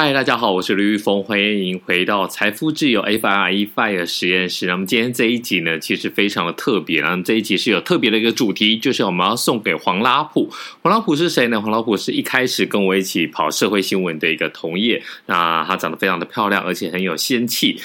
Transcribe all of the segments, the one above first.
嗨，大家好，我是刘玉峰，欢迎回到财富自由 FIRE FIRE 实验室。那么今天这一集呢，其实非常的特别。那么这一集是有特别的一个主题，就是我们要送给黄拉普。黄拉普是谁呢？黄拉普是一开始跟我一起跑社会新闻的一个同业。那她长得非常的漂亮，而且很有仙气。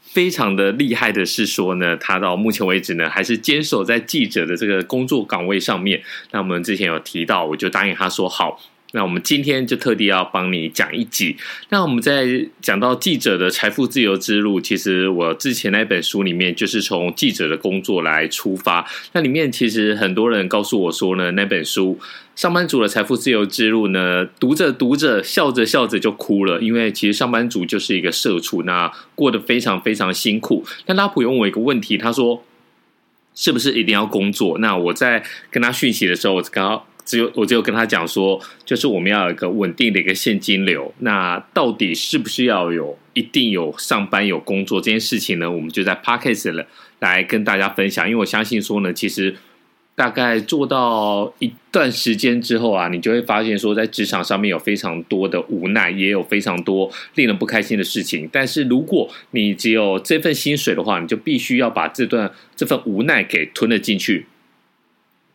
非常的厉害的是说呢，她到目前为止呢，还是坚守在记者的这个工作岗位上面。那我们之前有提到，我就答应她说好。那我们今天就特地要帮你讲一集。那我们在讲到记者的财富自由之路，其实我之前那本书里面就是从记者的工作来出发。那里面其实很多人告诉我说呢，那本书《上班族的财富自由之路》呢，读着读着笑着笑着就哭了，因为其实上班族就是一个社畜，那过得非常非常辛苦。那拉普问我一个问题，他说：“是不是一定要工作？”那我在跟他讯息的时候，我刚刚。只有我只有跟他讲说，就是我们要有一个稳定的一个现金流。那到底是不是要有一定有上班有工作这件事情呢？我们就在 Podcast 了来跟大家分享。因为我相信说呢，其实大概做到一段时间之后啊，你就会发现说，在职场上面有非常多的无奈，也有非常多令人不开心的事情。但是如果你只有这份薪水的话，你就必须要把这段这份无奈给吞了进去。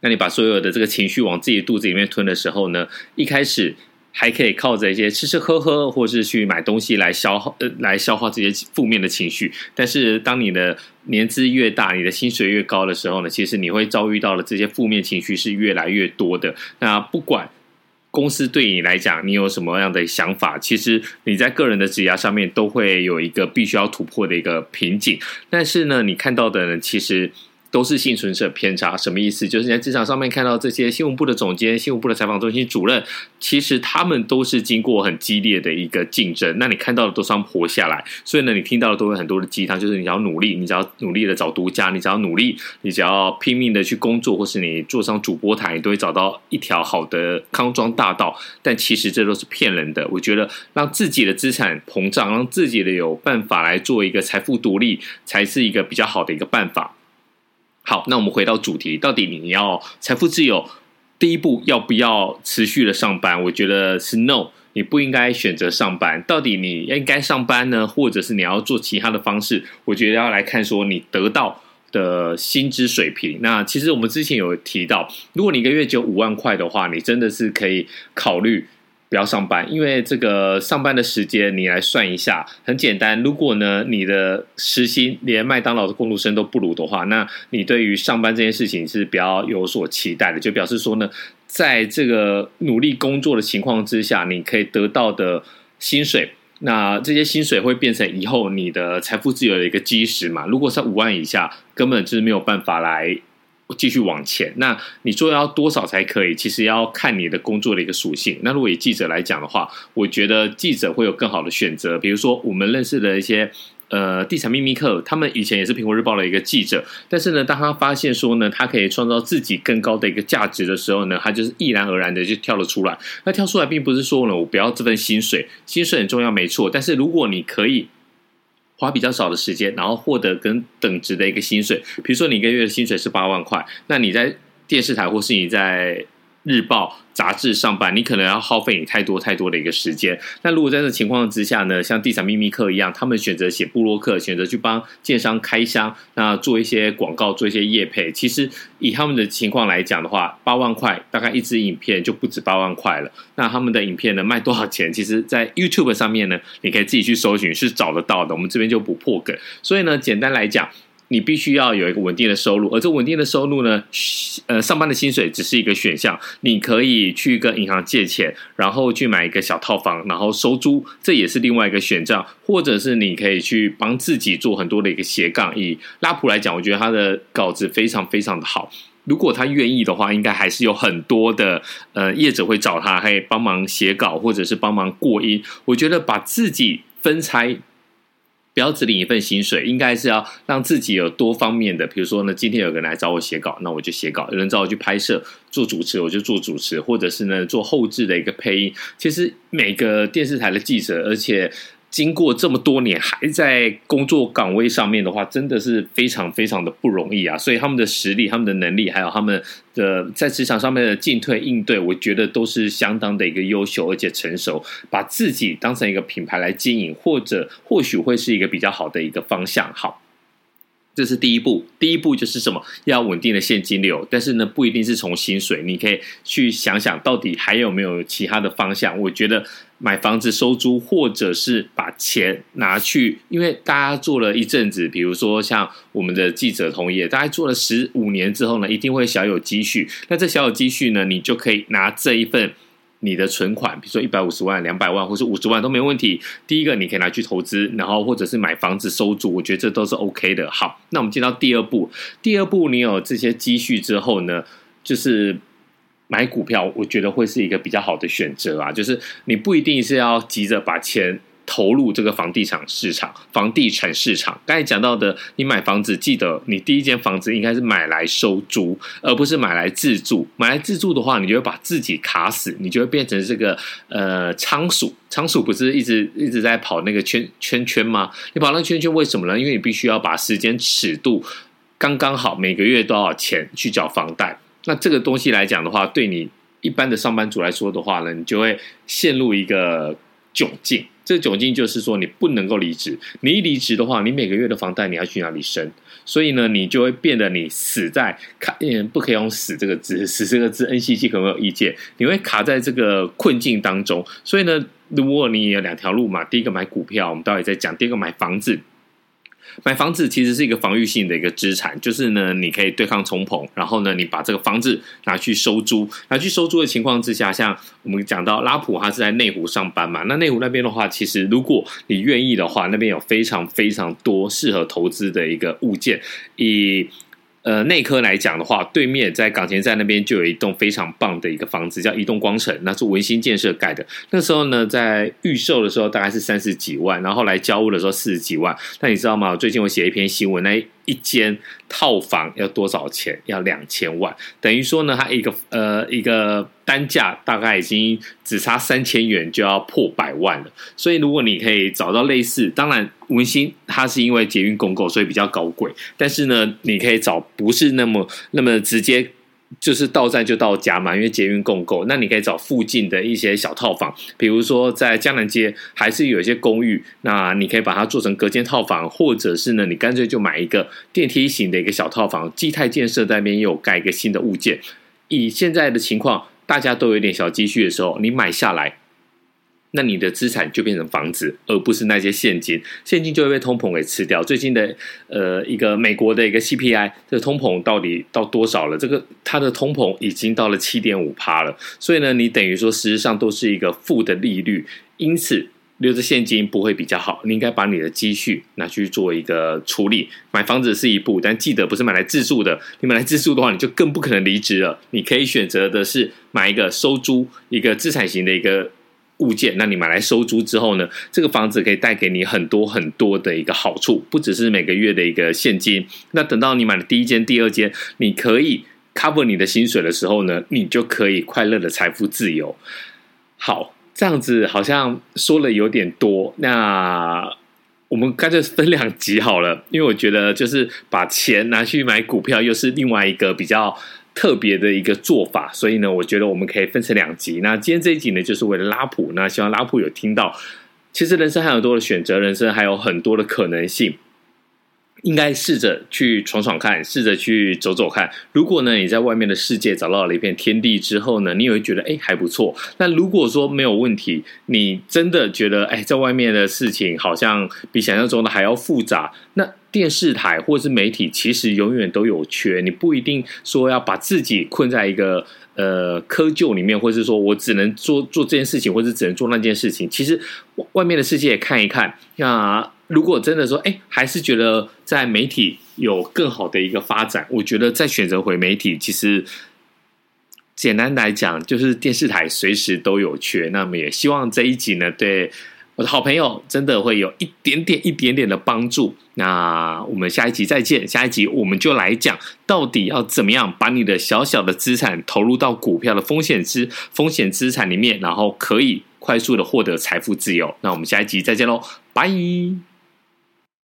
那你把所有的这个情绪往自己肚子里面吞的时候呢，一开始还可以靠着一些吃吃喝喝，或是去买东西来消耗呃来消化这些负面的情绪。但是当你的年资越大，你的薪水越高的时候呢，其实你会遭遇到的这些负面情绪是越来越多的。那不管公司对你来讲，你有什么样的想法，其实你在个人的职涯上面都会有一个必须要突破的一个瓶颈。但是呢，你看到的呢，其实。都是幸存者偏差，什么意思？就是在职场上面看到这些新闻部的总监、新闻部的采访中心主任，其实他们都是经过很激烈的一个竞争。那你看到的都是活下来，所以呢，你听到的都有很多的鸡汤，就是你只要努力，你只要努力的找独家，你只要努力，你只要拼命的去工作，或是你坐上主播台，你都会找到一条好的康庄大道。但其实这都是骗人的。我觉得让自己的资产膨胀，让自己的有办法来做一个财富独立，才是一个比较好的一个办法。好，那我们回到主题，到底你要财富自由，第一步要不要持续的上班？我觉得是 no，你不应该选择上班。到底你应该上班呢，或者是你要做其他的方式？我觉得要来看说你得到的薪资水平。那其实我们之前有提到，如果你一个月只有五万块的话，你真的是可以考虑。不要上班，因为这个上班的时间你来算一下，很简单。如果呢，你的时薪连麦当劳的工读生都不如的话，那你对于上班这件事情是比较有所期待的，就表示说呢，在这个努力工作的情况之下，你可以得到的薪水，那这些薪水会变成以后你的财富自由的一个基石嘛。如果是五万以下，根本就是没有办法来。继续往前，那你做要多少才可以？其实要看你的工作的一个属性。那如果以记者来讲的话，我觉得记者会有更好的选择。比如说，我们认识的一些呃地产秘密客，他们以前也是苹果日报的一个记者，但是呢，当他发现说呢，他可以创造自己更高的一个价值的时候呢，他就是毅然而然的就跳了出来。那跳出来并不是说呢，我不要这份薪水，薪水很重要，没错。但是如果你可以。花比较少的时间，然后获得跟等值的一个薪水。比如说，你一个月的薪水是八万块，那你在电视台或是你在日报杂志上班，你可能要耗费你太多太多的一个时间。那如果在这情况之下呢，像地产秘密客一样，他们选择写部落客，选择去帮建商开箱，那做一些广告，做一些业配。其实以他们的情况来讲的话，八万块大概一支影片就不止八万块了。那他们的影片呢，卖多少钱？其实，在 YouTube 上面呢，你可以自己去搜寻，是找得到的。我们这边就不破梗。所以呢，简单来讲。你必须要有一个稳定的收入，而这稳定的收入呢，呃，上班的薪水只是一个选项。你可以去跟银行借钱，然后去买一个小套房，然后收租，这也是另外一个选项。或者是你可以去帮自己做很多的一个斜杠。以拉普来讲，我觉得他的稿子非常非常的好。如果他愿意的话，应该还是有很多的呃业者会找他，可以帮忙写稿，或者是帮忙过音。我觉得把自己分拆。不要只领一份薪水，应该是要让自己有多方面的。比如说呢，今天有个人来找我写稿，那我就写稿；有人找我去拍摄、做主持，我就做主持，或者是呢做后置的一个配音。其实每个电视台的记者，而且经过这么多年还在工作岗位上面的话，真的是非常非常的不容易啊！所以他们的实力、他们的能力，还有他们的在职场上面的进退应对，我觉得都是相当的一个优秀而且成熟，把自己当成一个品牌来经营，或者或许会是一个比较好的一个方向。好。这是第一步，第一步就是什么？要稳定的现金流，但是呢，不一定是从薪水，你可以去想想到底还有没有其他的方向。我觉得买房子收租，或者是把钱拿去，因为大家做了一阵子，比如说像我们的记者同业，大概做了十五年之后呢，一定会小有积蓄。那这小有积蓄呢，你就可以拿这一份。你的存款，比如说一百五十万、两百万，或是五十万都没问题。第一个，你可以拿去投资，然后或者是买房子收租，我觉得这都是 OK 的。好，那我们进到第二步。第二步，你有这些积蓄之后呢，就是买股票，我觉得会是一个比较好的选择啊。就是你不一定是要急着把钱。投入这个房地产市场，房地产市场刚才讲到的，你买房子记得，你第一间房子应该是买来收租，而不是买来自住。买来自住的话，你就会把自己卡死，你就会变成这个呃仓鼠。仓鼠不是一直一直在跑那个圈圈圈吗？你跑那圈圈为什么呢？因为你必须要把时间尺度刚刚好，每个月多少钱去缴房贷。那这个东西来讲的话，对你一般的上班族来说的话呢，你就会陷入一个窘境。这个窘境就是说，你不能够离职。你一离职的话，你每个月的房贷你要去哪里生？所以呢，你就会变得你死在卡，嗯不可以用“死”这个字，“死”这个字，NCC 可能有意见。你会卡在这个困境当中。所以呢，如果你有两条路嘛，第一个买股票，我们待会再讲；第二个买房子。买房子其实是一个防御性的一个资产，就是呢，你可以对抗通膨，然后呢，你把这个房子拿去收租，拿去收租的情况之下，像我们讲到拉普，他是在内湖上班嘛，那内湖那边的话，其实如果你愿意的话，那边有非常非常多适合投资的一个物件，以。呃，内科来讲的话，对面在港前站那边就有一栋非常棒的一个房子，叫移动光城，那是文心建设盖的。那时候呢，在预售的时候大概是三十几万，然后来交屋的时候四十几万。那你知道吗？最近我写一篇新闻，那一间套房要多少钱？要两千万，等于说呢，它一个呃一个单价大概已经只差三千元就要破百万了。所以如果你可以找到类似，当然文心它是因为捷运公购，所以比较高贵，但是呢，你可以找不是那么那么直接。就是到站就到家嘛，因为捷运共构，那你可以找附近的一些小套房，比如说在江南街还是有一些公寓，那你可以把它做成隔间套房，或者是呢，你干脆就买一个电梯型的一个小套房。基泰建设在那边又盖一个新的物件，以现在的情况，大家都有点小积蓄的时候，你买下来。那你的资产就变成房子，而不是那些现金，现金就会被通膨给吃掉。最近的呃一个美国的一个 CPI，这个通膨到底到多少了？这个它的通膨已经到了七点五趴了。所以呢，你等于说实际上都是一个负的利率，因此留着现金不会比较好。你应该把你的积蓄拿去做一个处理。买房子是一步，但记得不是买来自住的。你买来自住的话，你就更不可能离职了。你可以选择的是买一个收租，一个资产型的一个。物件，那你买来收租之后呢，这个房子可以带给你很多很多的一个好处，不只是每个月的一个现金。那等到你买了第一间、第二间，你可以 cover 你的薪水的时候呢，你就可以快乐的财富自由。好，这样子好像说了有点多，那我们干脆分两集好了，因为我觉得就是把钱拿去买股票，又是另外一个比较。特别的一个做法，所以呢，我觉得我们可以分成两集。那今天这一集呢，就是为了拉普。那希望拉普有听到，其实人生还有很多的选择，人生还有很多的可能性。应该试着去闯闯看，试着去走走看。如果呢，你在外面的世界找到了一片天地之后呢，你也会觉得哎还不错。那如果说没有问题，你真的觉得哎在外面的事情好像比想象中的还要复杂，那电视台或是媒体其实永远都有缺。你不一定说要把自己困在一个呃窠臼里面，或是说我只能做做这件事情，或是只能做那件事情。其实外面的世界看一看，那。如果真的说，哎，还是觉得在媒体有更好的一个发展，我觉得再选择回媒体，其实简单来讲，就是电视台随时都有缺。那么也希望这一集呢，对我的好朋友真的会有一点点、一点点的帮助。那我们下一集再见，下一集我们就来讲，到底要怎么样把你的小小的资产投入到股票的风险资风险资产里面，然后可以。快速的获得财富自由。那我们下一集再见喽，拜。